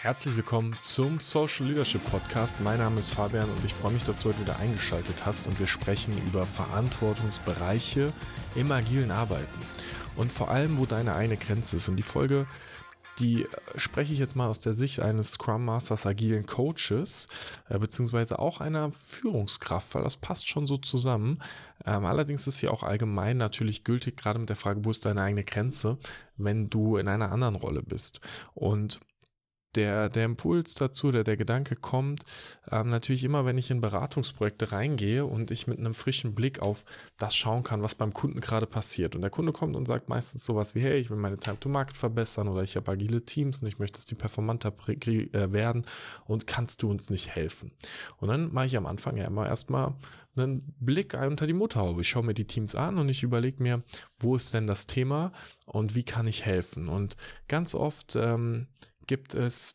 Herzlich willkommen zum Social Leadership Podcast. Mein Name ist Fabian und ich freue mich, dass du heute wieder eingeschaltet hast und wir sprechen über Verantwortungsbereiche im agilen Arbeiten und vor allem, wo deine eine Grenze ist. Und die Folge, die spreche ich jetzt mal aus der Sicht eines Scrum Masters agilen Coaches, äh, beziehungsweise auch einer Führungskraft, weil das passt schon so zusammen. Ähm, allerdings ist sie auch allgemein natürlich gültig, gerade mit der Frage, wo ist deine eigene Grenze, wenn du in einer anderen Rolle bist. Und der, der Impuls dazu, der, der Gedanke kommt, ähm, natürlich immer, wenn ich in Beratungsprojekte reingehe und ich mit einem frischen Blick auf das schauen kann, was beim Kunden gerade passiert. Und der Kunde kommt und sagt meistens sowas wie, hey, ich will meine Time to Market verbessern oder ich habe agile Teams und ich möchte, dass die performanter äh, werden und kannst du uns nicht helfen? Und dann mache ich am Anfang ja immer erstmal einen Blick unter die Mutterhaube. Ich schaue mir die Teams an und ich überlege mir, wo ist denn das Thema und wie kann ich helfen? Und ganz oft ähm, gibt es,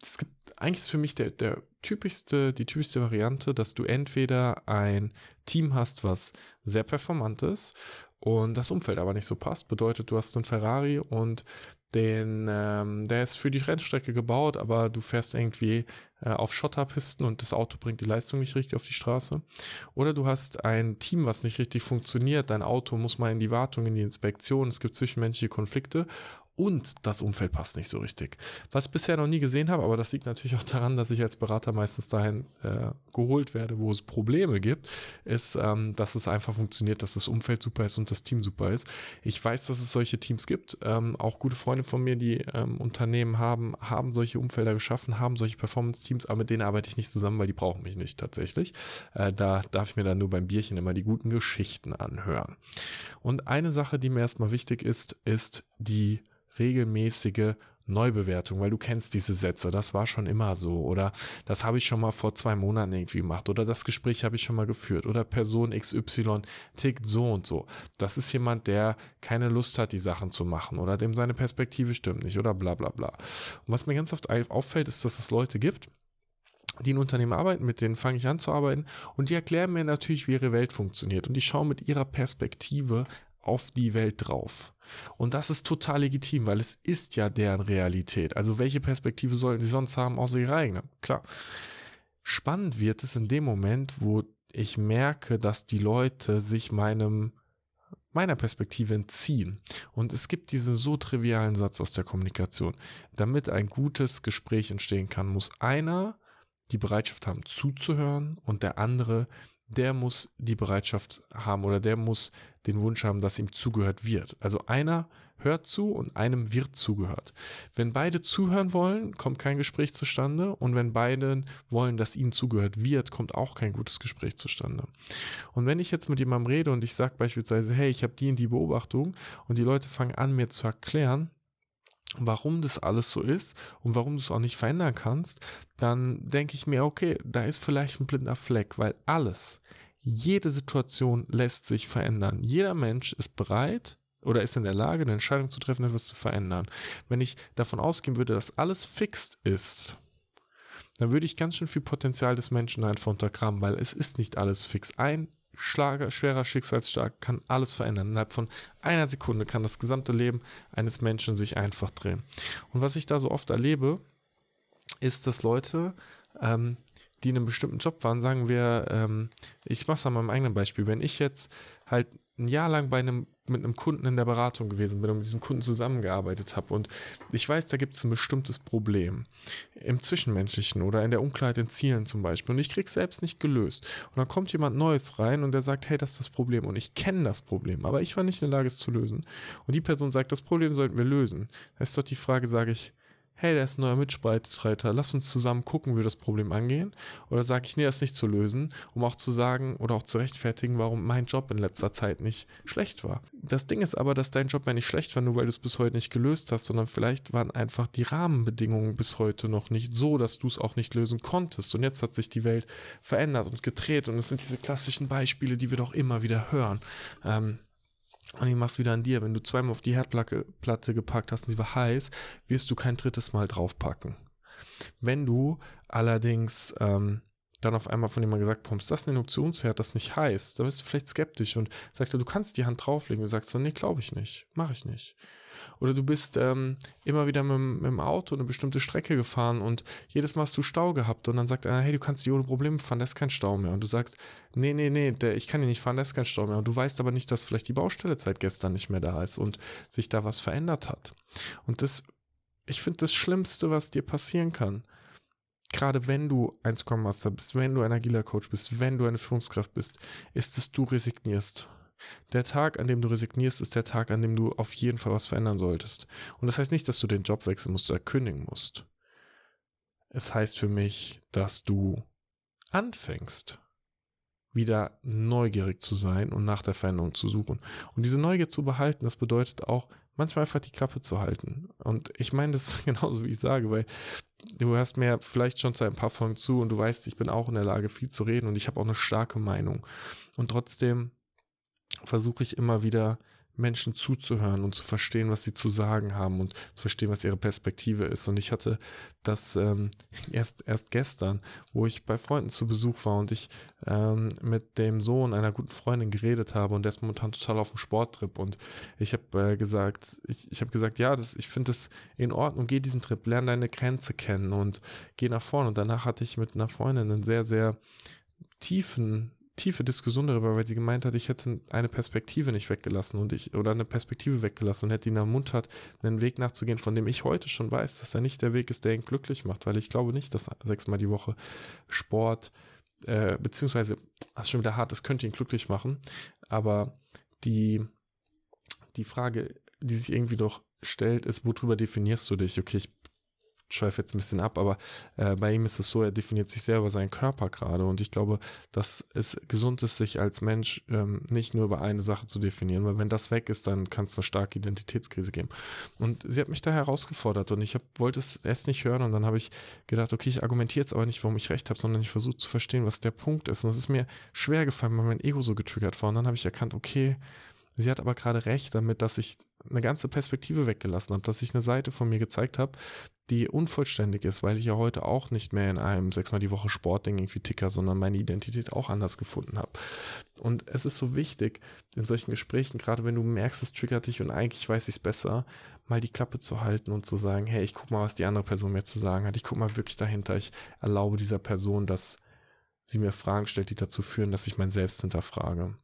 es gibt eigentlich ist für mich der, der typischste, die typischste Variante, dass du entweder ein Team hast, was sehr performant ist und das Umfeld aber nicht so passt. Bedeutet, du hast einen Ferrari und den, ähm, der ist für die Rennstrecke gebaut, aber du fährst irgendwie äh, auf Schotterpisten und das Auto bringt die Leistung nicht richtig auf die Straße. Oder du hast ein Team, was nicht richtig funktioniert. Dein Auto muss mal in die Wartung, in die Inspektion. Es gibt zwischenmenschliche Konflikte und das Umfeld passt nicht so richtig. Was ich bisher noch nie gesehen habe, aber das liegt natürlich auch daran, dass ich als Berater meistens dahin äh, geholt werde, wo es Probleme gibt, ist, ähm, dass es einfach funktioniert, dass das Umfeld super ist und das Team super ist. Ich weiß, dass es solche Teams gibt. Ähm, auch gute Freunde von mir, die ähm, Unternehmen haben, haben solche Umfelder geschaffen, haben solche Performance-Teams, aber mit denen arbeite ich nicht zusammen, weil die brauchen mich nicht tatsächlich. Äh, da darf ich mir dann nur beim Bierchen immer die guten Geschichten anhören. Und eine Sache, die mir erstmal wichtig ist, ist die regelmäßige Neubewertung, weil du kennst diese Sätze, das war schon immer so. Oder das habe ich schon mal vor zwei Monaten irgendwie gemacht. Oder das Gespräch habe ich schon mal geführt. Oder Person XY tickt so und so. Das ist jemand, der keine Lust hat, die Sachen zu machen. Oder dem seine Perspektive stimmt nicht. Oder bla bla bla. Und was mir ganz oft auffällt, ist, dass es Leute gibt, die in Unternehmen arbeiten, mit denen fange ich an zu arbeiten. Und die erklären mir natürlich, wie ihre Welt funktioniert. Und die schauen mit ihrer Perspektive auf die Welt drauf. Und das ist total legitim, weil es ist ja deren Realität. Also welche Perspektive sollen sie sonst haben, außer ihre eigene? Klar. Spannend wird es in dem Moment, wo ich merke, dass die Leute sich meinem meiner Perspektive entziehen. Und es gibt diesen so trivialen Satz aus der Kommunikation. Damit ein gutes Gespräch entstehen kann, muss einer die Bereitschaft haben zuzuhören und der andere der muss die Bereitschaft haben oder der muss den Wunsch haben, dass ihm zugehört wird. Also einer hört zu und einem wird zugehört. Wenn beide zuhören wollen, kommt kein Gespräch zustande und wenn beide wollen, dass ihnen zugehört wird, kommt auch kein gutes Gespräch zustande. Und wenn ich jetzt mit jemandem rede und ich sage beispielsweise, hey, ich habe die in die Beobachtung und die Leute fangen an, mir zu erklären, warum das alles so ist und warum du es auch nicht verändern kannst, dann denke ich mir, okay, da ist vielleicht ein blinder Fleck, weil alles, jede Situation lässt sich verändern. Jeder Mensch ist bereit oder ist in der Lage, eine Entscheidung zu treffen, etwas zu verändern. Wenn ich davon ausgehen würde, dass alles fixt ist, dann würde ich ganz schön viel Potenzial des Menschen einfach untergraben, weil es ist nicht alles fix. Ein Schlager, schwerer Schicksalsschlag kann alles verändern. Innerhalb von einer Sekunde kann das gesamte Leben eines Menschen sich einfach drehen. Und was ich da so oft erlebe, ist, dass Leute, ähm, die in einem bestimmten Job waren, sagen wir, ähm, ich mache es an meinem eigenen Beispiel, wenn ich jetzt halt ein Jahr lang bei einem, mit einem Kunden in der Beratung gewesen bin und mit diesem Kunden zusammengearbeitet habe und ich weiß, da gibt es ein bestimmtes Problem im Zwischenmenschlichen oder in der Unklarheit in Zielen zum Beispiel und ich krieg's selbst nicht gelöst. Und dann kommt jemand Neues rein und der sagt, hey, das ist das Problem und ich kenne das Problem, aber ich war nicht in der Lage, es zu lösen. Und die Person sagt, das Problem sollten wir lösen. Da ist doch die Frage, sage ich, hey, der ist ein neuer Mitstreiter, lass uns zusammen gucken, wie wir das Problem angehen. Oder sage ich, nee, das nicht zu lösen, um auch zu sagen oder auch zu rechtfertigen, warum mein Job in letzter Zeit nicht schlecht war. Das Ding ist aber, dass dein Job ja nicht schlecht war, nur weil du es bis heute nicht gelöst hast, sondern vielleicht waren einfach die Rahmenbedingungen bis heute noch nicht so, dass du es auch nicht lösen konntest. Und jetzt hat sich die Welt verändert und gedreht und es sind diese klassischen Beispiele, die wir doch immer wieder hören. Ähm, und ich mach's wieder an dir. Wenn du zweimal auf die Herdplatte gepackt hast und sie war heiß, wirst du kein drittes Mal draufpacken. Wenn du allerdings ähm, dann auf einmal von jemandem gesagt bekommst, das ist ein Induktionsherd, das nicht heißt, da bist du vielleicht skeptisch und sagst du, du kannst die Hand drauflegen. Du sagst so, nee, glaube ich nicht, mache ich nicht. Oder du bist ähm, immer wieder mit, mit, dem Auto eine bestimmte Strecke gefahren und jedes Mal hast du Stau gehabt und dann sagt einer, hey, du kannst die ohne Probleme fahren, da ist kein Stau mehr. Und du sagst, nee, nee, nee, der, ich kann die nicht fahren, da ist kein Stau mehr. Und du weißt aber nicht, dass vielleicht die Baustelle seit gestern nicht mehr da ist und sich da was verändert hat. Und das, ich finde das Schlimmste, was dir passieren kann, gerade wenn du ein Scrum Master bist, wenn du ein agiler Coach bist, wenn du eine Führungskraft bist, ist, dass du resignierst. Der Tag, an dem du resignierst, ist der Tag, an dem du auf jeden Fall was verändern solltest. Und das heißt nicht, dass du den Job wechseln musst oder kündigen musst. Es heißt für mich, dass du anfängst, wieder neugierig zu sein und nach der Veränderung zu suchen. Und diese Neugier zu behalten, das bedeutet auch, manchmal einfach die Klappe zu halten. Und ich meine das genauso, wie ich sage, weil du hörst mir vielleicht schon seit ein paar Folgen zu und du weißt, ich bin auch in der Lage, viel zu reden und ich habe auch eine starke Meinung. Und trotzdem versuche ich immer wieder Menschen zuzuhören und zu verstehen, was sie zu sagen haben und zu verstehen, was ihre Perspektive ist. Und ich hatte das ähm, erst, erst gestern, wo ich bei Freunden zu Besuch war und ich ähm, mit dem Sohn einer guten Freundin geredet habe und der ist momentan total auf dem Sporttrip. Und ich habe äh, gesagt, ich, ich habe gesagt, ja, das, ich finde es in Ordnung, geh diesen Trip, lerne deine Grenze kennen und geh nach vorne. Und danach hatte ich mit einer Freundin einen sehr, sehr tiefen tiefe Diskussion darüber, weil sie gemeint hat, ich hätte eine Perspektive nicht weggelassen und ich oder eine Perspektive weggelassen und hätte ihn hat, einen Weg nachzugehen, von dem ich heute schon weiß, dass er nicht der Weg ist, der ihn glücklich macht, weil ich glaube nicht, dass sechsmal die Woche Sport äh, beziehungsweise, das ist schon wieder hart, das könnte ihn glücklich machen, aber die die Frage, die sich irgendwie doch stellt, ist, worüber definierst du dich? Okay, ich schweife jetzt ein bisschen ab, aber äh, bei ihm ist es so, er definiert sich selber seinen Körper gerade und ich glaube, dass es gesund ist, sich als Mensch ähm, nicht nur über eine Sache zu definieren, weil wenn das weg ist, dann kann es eine starke Identitätskrise geben. Und sie hat mich da herausgefordert und ich hab, wollte es erst nicht hören und dann habe ich gedacht, okay, ich argumentiere jetzt aber nicht, warum ich recht habe, sondern ich versuche zu verstehen, was der Punkt ist. Und es ist mir schwer gefallen, weil mein Ego so getriggert war und dann habe ich erkannt, okay, Sie hat aber gerade recht damit, dass ich eine ganze Perspektive weggelassen habe, dass ich eine Seite von mir gezeigt habe, die unvollständig ist, weil ich ja heute auch nicht mehr in einem sechsmal die Woche Sportding irgendwie ticker, sondern meine Identität auch anders gefunden habe. Und es ist so wichtig, in solchen Gesprächen, gerade wenn du merkst, es triggert dich und eigentlich weiß ich es besser, mal die Klappe zu halten und zu sagen, hey, ich guck mal, was die andere Person mir zu sagen hat. Ich guck mal wirklich dahinter. Ich erlaube dieser Person, dass sie mir Fragen stellt, die dazu führen, dass ich mein Selbst hinterfrage.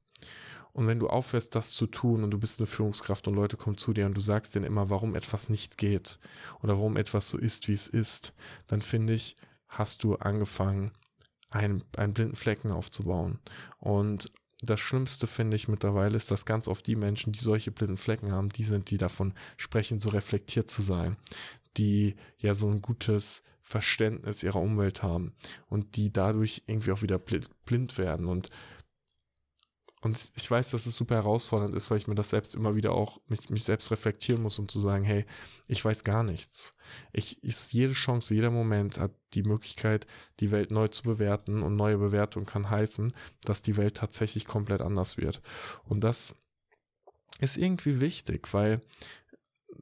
Und wenn du aufhörst, das zu tun und du bist eine Führungskraft und Leute kommen zu dir und du sagst denen immer, warum etwas nicht geht oder warum etwas so ist, wie es ist, dann finde ich, hast du angefangen, einen, einen blinden Flecken aufzubauen. Und das Schlimmste finde ich mittlerweile ist, dass ganz oft die Menschen, die solche blinden Flecken haben, die sind, die davon sprechen, so reflektiert zu sein, die ja so ein gutes Verständnis ihrer Umwelt haben und die dadurch irgendwie auch wieder blind werden und und ich weiß, dass es super herausfordernd ist, weil ich mir das selbst immer wieder auch mich, mich selbst reflektieren muss, um zu sagen, hey, ich weiß gar nichts. Ich, ich, jede Chance, jeder Moment hat die Möglichkeit, die Welt neu zu bewerten und neue Bewertung kann heißen, dass die Welt tatsächlich komplett anders wird. Und das ist irgendwie wichtig, weil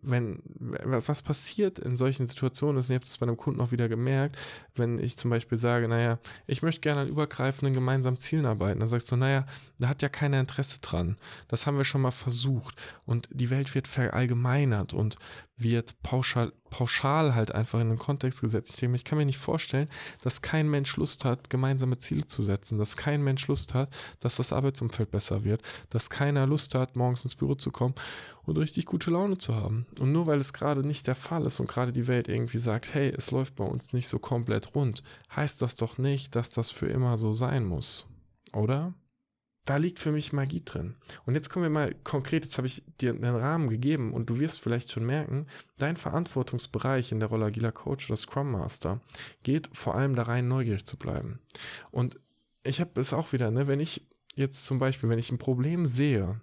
wenn was, was passiert in solchen Situationen ist, und ich habe das bei einem Kunden auch wieder gemerkt, wenn ich zum Beispiel sage, naja, ich möchte gerne an übergreifenden gemeinsamen Zielen arbeiten, dann sagst du, naja, da hat ja keiner Interesse dran. Das haben wir schon mal versucht. Und die Welt wird verallgemeinert und wird pauschal, pauschal halt einfach in den Kontext gesetzt. Ich denke, ich kann mir nicht vorstellen, dass kein Mensch Lust hat, gemeinsame Ziele zu setzen, dass kein Mensch Lust hat, dass das Arbeitsumfeld besser wird, dass keiner Lust hat, morgens ins Büro zu kommen und richtig gute Laune zu haben. Und nur weil es gerade nicht der Fall ist und gerade die Welt irgendwie sagt, hey, es läuft bei uns nicht so komplett rund, heißt das doch nicht, dass das für immer so sein muss. Oder? Da liegt für mich Magie drin. Und jetzt kommen wir mal konkret, jetzt habe ich dir einen Rahmen gegeben und du wirst vielleicht schon merken, dein Verantwortungsbereich in der Rolle agiler Coach oder Scrum Master geht vor allem da rein, neugierig zu bleiben. Und ich habe es auch wieder, ne, wenn ich jetzt zum Beispiel, wenn ich ein Problem sehe,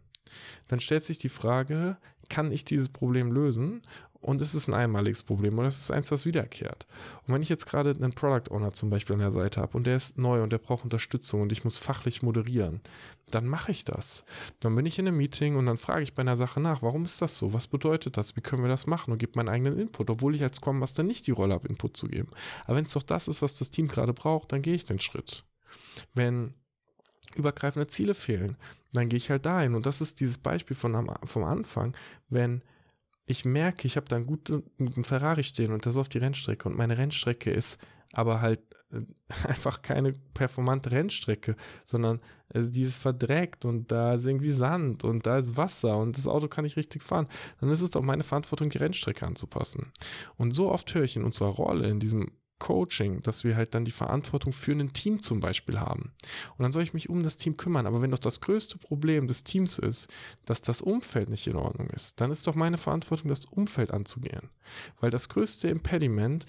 dann stellt sich die Frage, kann ich dieses Problem lösen? Und es ist ein einmaliges Problem oder es ist eins, das wiederkehrt. Und wenn ich jetzt gerade einen Product Owner zum Beispiel an der Seite habe und der ist neu und der braucht Unterstützung und ich muss fachlich moderieren, dann mache ich das. Dann bin ich in einem Meeting und dann frage ich bei einer Sache nach, warum ist das so? Was bedeutet das? Wie können wir das machen? Und gebe meinen eigenen Input, obwohl ich als Scrum Master nicht die Rolle habe, Input zu geben. Aber wenn es doch das ist, was das Team gerade braucht, dann gehe ich den Schritt. Wenn übergreifende Ziele fehlen, dann gehe ich halt dahin. Und das ist dieses Beispiel von vom Anfang, wenn ich merke, ich habe da einen guten, guten Ferrari stehen und das ist auf die Rennstrecke und meine Rennstrecke ist aber halt äh, einfach keine performante Rennstrecke, sondern also dieses verdreckt und da ist irgendwie Sand und da ist Wasser und das Auto kann nicht richtig fahren, dann ist es doch meine Verantwortung, die Rennstrecke anzupassen. Und so oft höre ich in unserer Rolle, in diesem Coaching, dass wir halt dann die Verantwortung für ein Team zum Beispiel haben. Und dann soll ich mich um das Team kümmern. Aber wenn doch das größte Problem des Teams ist, dass das Umfeld nicht in Ordnung ist, dann ist doch meine Verantwortung, das Umfeld anzugehen. Weil das größte Impediment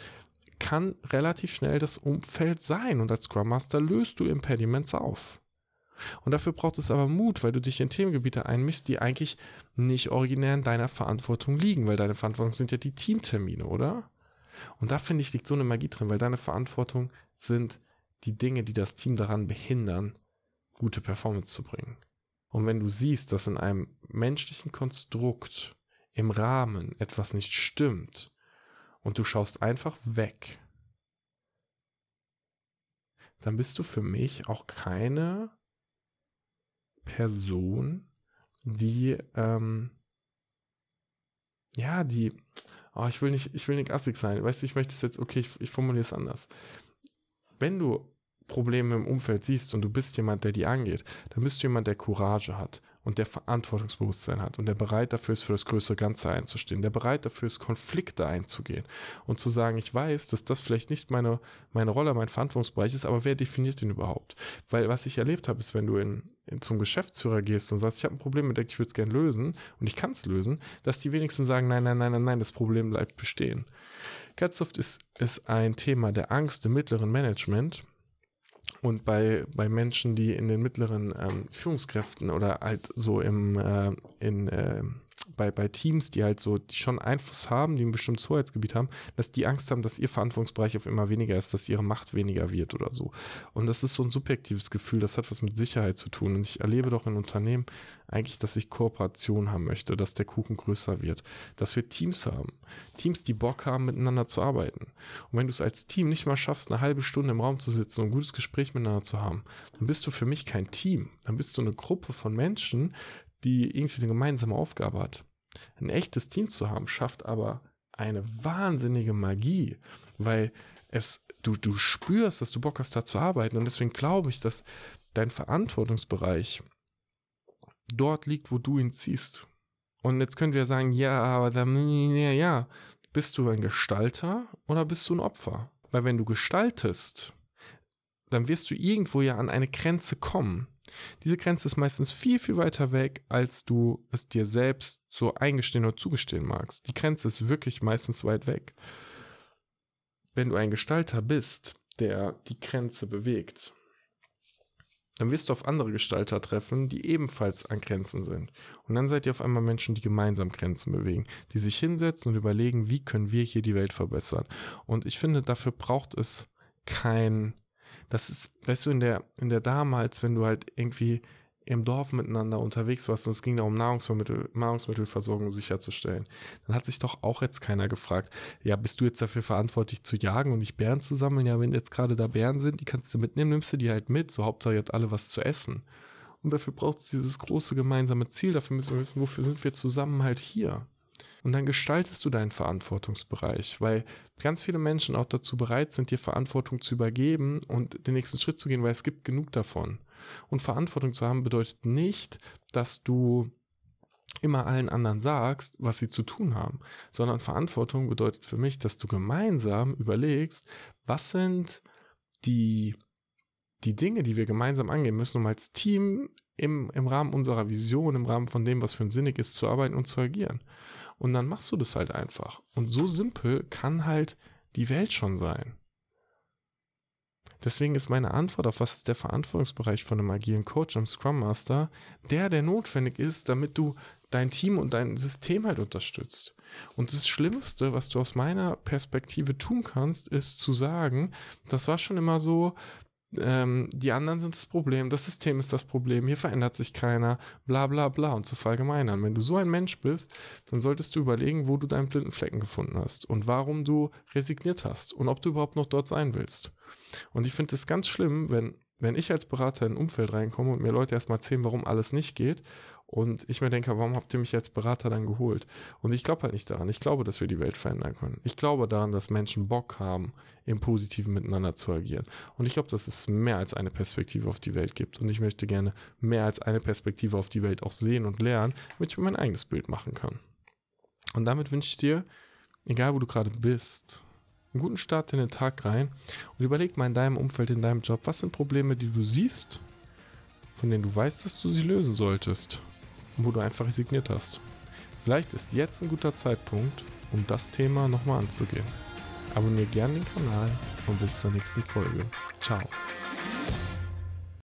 kann relativ schnell das Umfeld sein. Und als Scrum Master löst du Impediments auf. Und dafür braucht es aber Mut, weil du dich in Themengebiete einmischst, die eigentlich nicht originär in deiner Verantwortung liegen, weil deine Verantwortung sind ja die Teamtermine, oder? Und da finde ich, liegt so eine Magie drin, weil deine Verantwortung sind die Dinge, die das Team daran behindern, gute Performance zu bringen. Und wenn du siehst, dass in einem menschlichen Konstrukt im Rahmen etwas nicht stimmt und du schaust einfach weg, dann bist du für mich auch keine Person, die, ähm, ja, die, oh, ich will nicht, ich will nicht assig sein. Weißt du, ich möchte es jetzt, okay, ich, ich formuliere es anders. Wenn du Probleme im Umfeld siehst und du bist jemand, der die angeht, dann bist du jemand, der Courage hat und der Verantwortungsbewusstsein hat und der bereit dafür ist, für das größere Ganze einzustehen, der bereit dafür ist, Konflikte einzugehen und zu sagen, ich weiß, dass das vielleicht nicht meine, meine Rolle, mein Verantwortungsbereich ist, aber wer definiert den überhaupt? Weil was ich erlebt habe, ist, wenn du in, in zum Geschäftsführer gehst und sagst, ich habe ein Problem mit dem, ich würde es gerne lösen und ich kann es lösen, dass die wenigsten sagen, nein, nein, nein, nein, nein, das Problem bleibt bestehen. Ganz oft ist, ist ein Thema der Angst im mittleren Management, und bei, bei Menschen, die in den mittleren ähm, Führungskräften oder halt so im, äh, in, äh, bei, bei Teams, die halt so, die schon Einfluss haben, die ein bestimmtes Hoheitsgebiet haben, dass die Angst haben, dass ihr Verantwortungsbereich auf immer weniger ist, dass ihre Macht weniger wird oder so. Und das ist so ein subjektives Gefühl, das hat was mit Sicherheit zu tun. Und ich erlebe doch in Unternehmen eigentlich, dass ich Kooperation haben möchte, dass der Kuchen größer wird, dass wir Teams haben. Teams, die Bock haben, miteinander zu arbeiten. Und wenn du es als Team nicht mal schaffst, eine halbe Stunde im Raum zu sitzen und ein gutes Gespräch miteinander zu haben, dann bist du für mich kein Team. Dann bist du eine Gruppe von Menschen, die irgendwie eine gemeinsame Aufgabe hat. Ein echtes Team zu haben, schafft aber eine wahnsinnige Magie, weil es, du, du spürst, dass du Bock hast, da zu arbeiten. Und deswegen glaube ich, dass dein Verantwortungsbereich dort liegt, wo du ihn ziehst. Und jetzt können wir sagen, ja, aber dann, ja, ja, bist du ein Gestalter oder bist du ein Opfer? Weil wenn du gestaltest, dann wirst du irgendwo ja an eine Grenze kommen. Diese Grenze ist meistens viel, viel weiter weg, als du es dir selbst so eingestehen oder zugestehen magst. Die Grenze ist wirklich meistens weit weg. Wenn du ein Gestalter bist, der die Grenze bewegt, dann wirst du auf andere Gestalter treffen, die ebenfalls an Grenzen sind. Und dann seid ihr auf einmal Menschen, die gemeinsam Grenzen bewegen, die sich hinsetzen und überlegen, wie können wir hier die Welt verbessern. Und ich finde, dafür braucht es kein das ist, weißt du, in der, in der damals, wenn du halt irgendwie im Dorf miteinander unterwegs warst und es ging darum, Nahrungsmittel, Nahrungsmittelversorgung sicherzustellen, dann hat sich doch auch jetzt keiner gefragt, ja, bist du jetzt dafür verantwortlich zu jagen und nicht Bären zu sammeln? Ja, wenn jetzt gerade da Bären sind, die kannst du mitnehmen, nimmst du die halt mit, so Hauptsache habt alle was zu essen. Und dafür braucht es dieses große gemeinsame Ziel, dafür müssen wir wissen, wofür sind wir zusammen halt hier. Und dann gestaltest du deinen Verantwortungsbereich, weil ganz viele Menschen auch dazu bereit sind, dir Verantwortung zu übergeben und den nächsten Schritt zu gehen, weil es gibt genug davon. Und Verantwortung zu haben bedeutet nicht, dass du immer allen anderen sagst, was sie zu tun haben, sondern Verantwortung bedeutet für mich, dass du gemeinsam überlegst, was sind die, die Dinge, die wir gemeinsam angehen müssen, um als Team im, im Rahmen unserer Vision, im Rahmen von dem, was für uns sinnig ist, zu arbeiten und zu agieren. Und dann machst du das halt einfach. Und so simpel kann halt die Welt schon sein. Deswegen ist meine Antwort auf was ist der Verantwortungsbereich von einem agilen Coach am Scrum Master, der, der notwendig ist, damit du dein Team und dein System halt unterstützt. Und das Schlimmste, was du aus meiner Perspektive tun kannst, ist zu sagen, das war schon immer so, ähm, die anderen sind das Problem, das System ist das Problem, hier verändert sich keiner, bla bla bla und zu verallgemeinern. Wenn du so ein Mensch bist, dann solltest du überlegen, wo du deinen blinden Flecken gefunden hast und warum du resigniert hast und ob du überhaupt noch dort sein willst. Und ich finde es ganz schlimm, wenn wenn ich als Berater in ein Umfeld reinkomme und mir Leute erstmal erzählen, warum alles nicht geht und ich mir denke, warum habt ihr mich als Berater dann geholt? Und ich glaube halt nicht daran. Ich glaube, dass wir die Welt verändern können. Ich glaube daran, dass Menschen Bock haben, im Positiven miteinander zu agieren. Und ich glaube, dass es mehr als eine Perspektive auf die Welt gibt. Und ich möchte gerne mehr als eine Perspektive auf die Welt auch sehen und lernen, damit ich mir mein eigenes Bild machen kann. Und damit wünsche ich dir, egal wo du gerade bist, einen guten Start in den Tag rein und überleg mal in deinem Umfeld, in deinem Job, was sind Probleme, die du siehst, von denen du weißt, dass du sie lösen solltest wo du einfach resigniert hast. Vielleicht ist jetzt ein guter Zeitpunkt, um das Thema nochmal anzugehen. Abonniere gerne den Kanal und bis zur nächsten Folge. Ciao.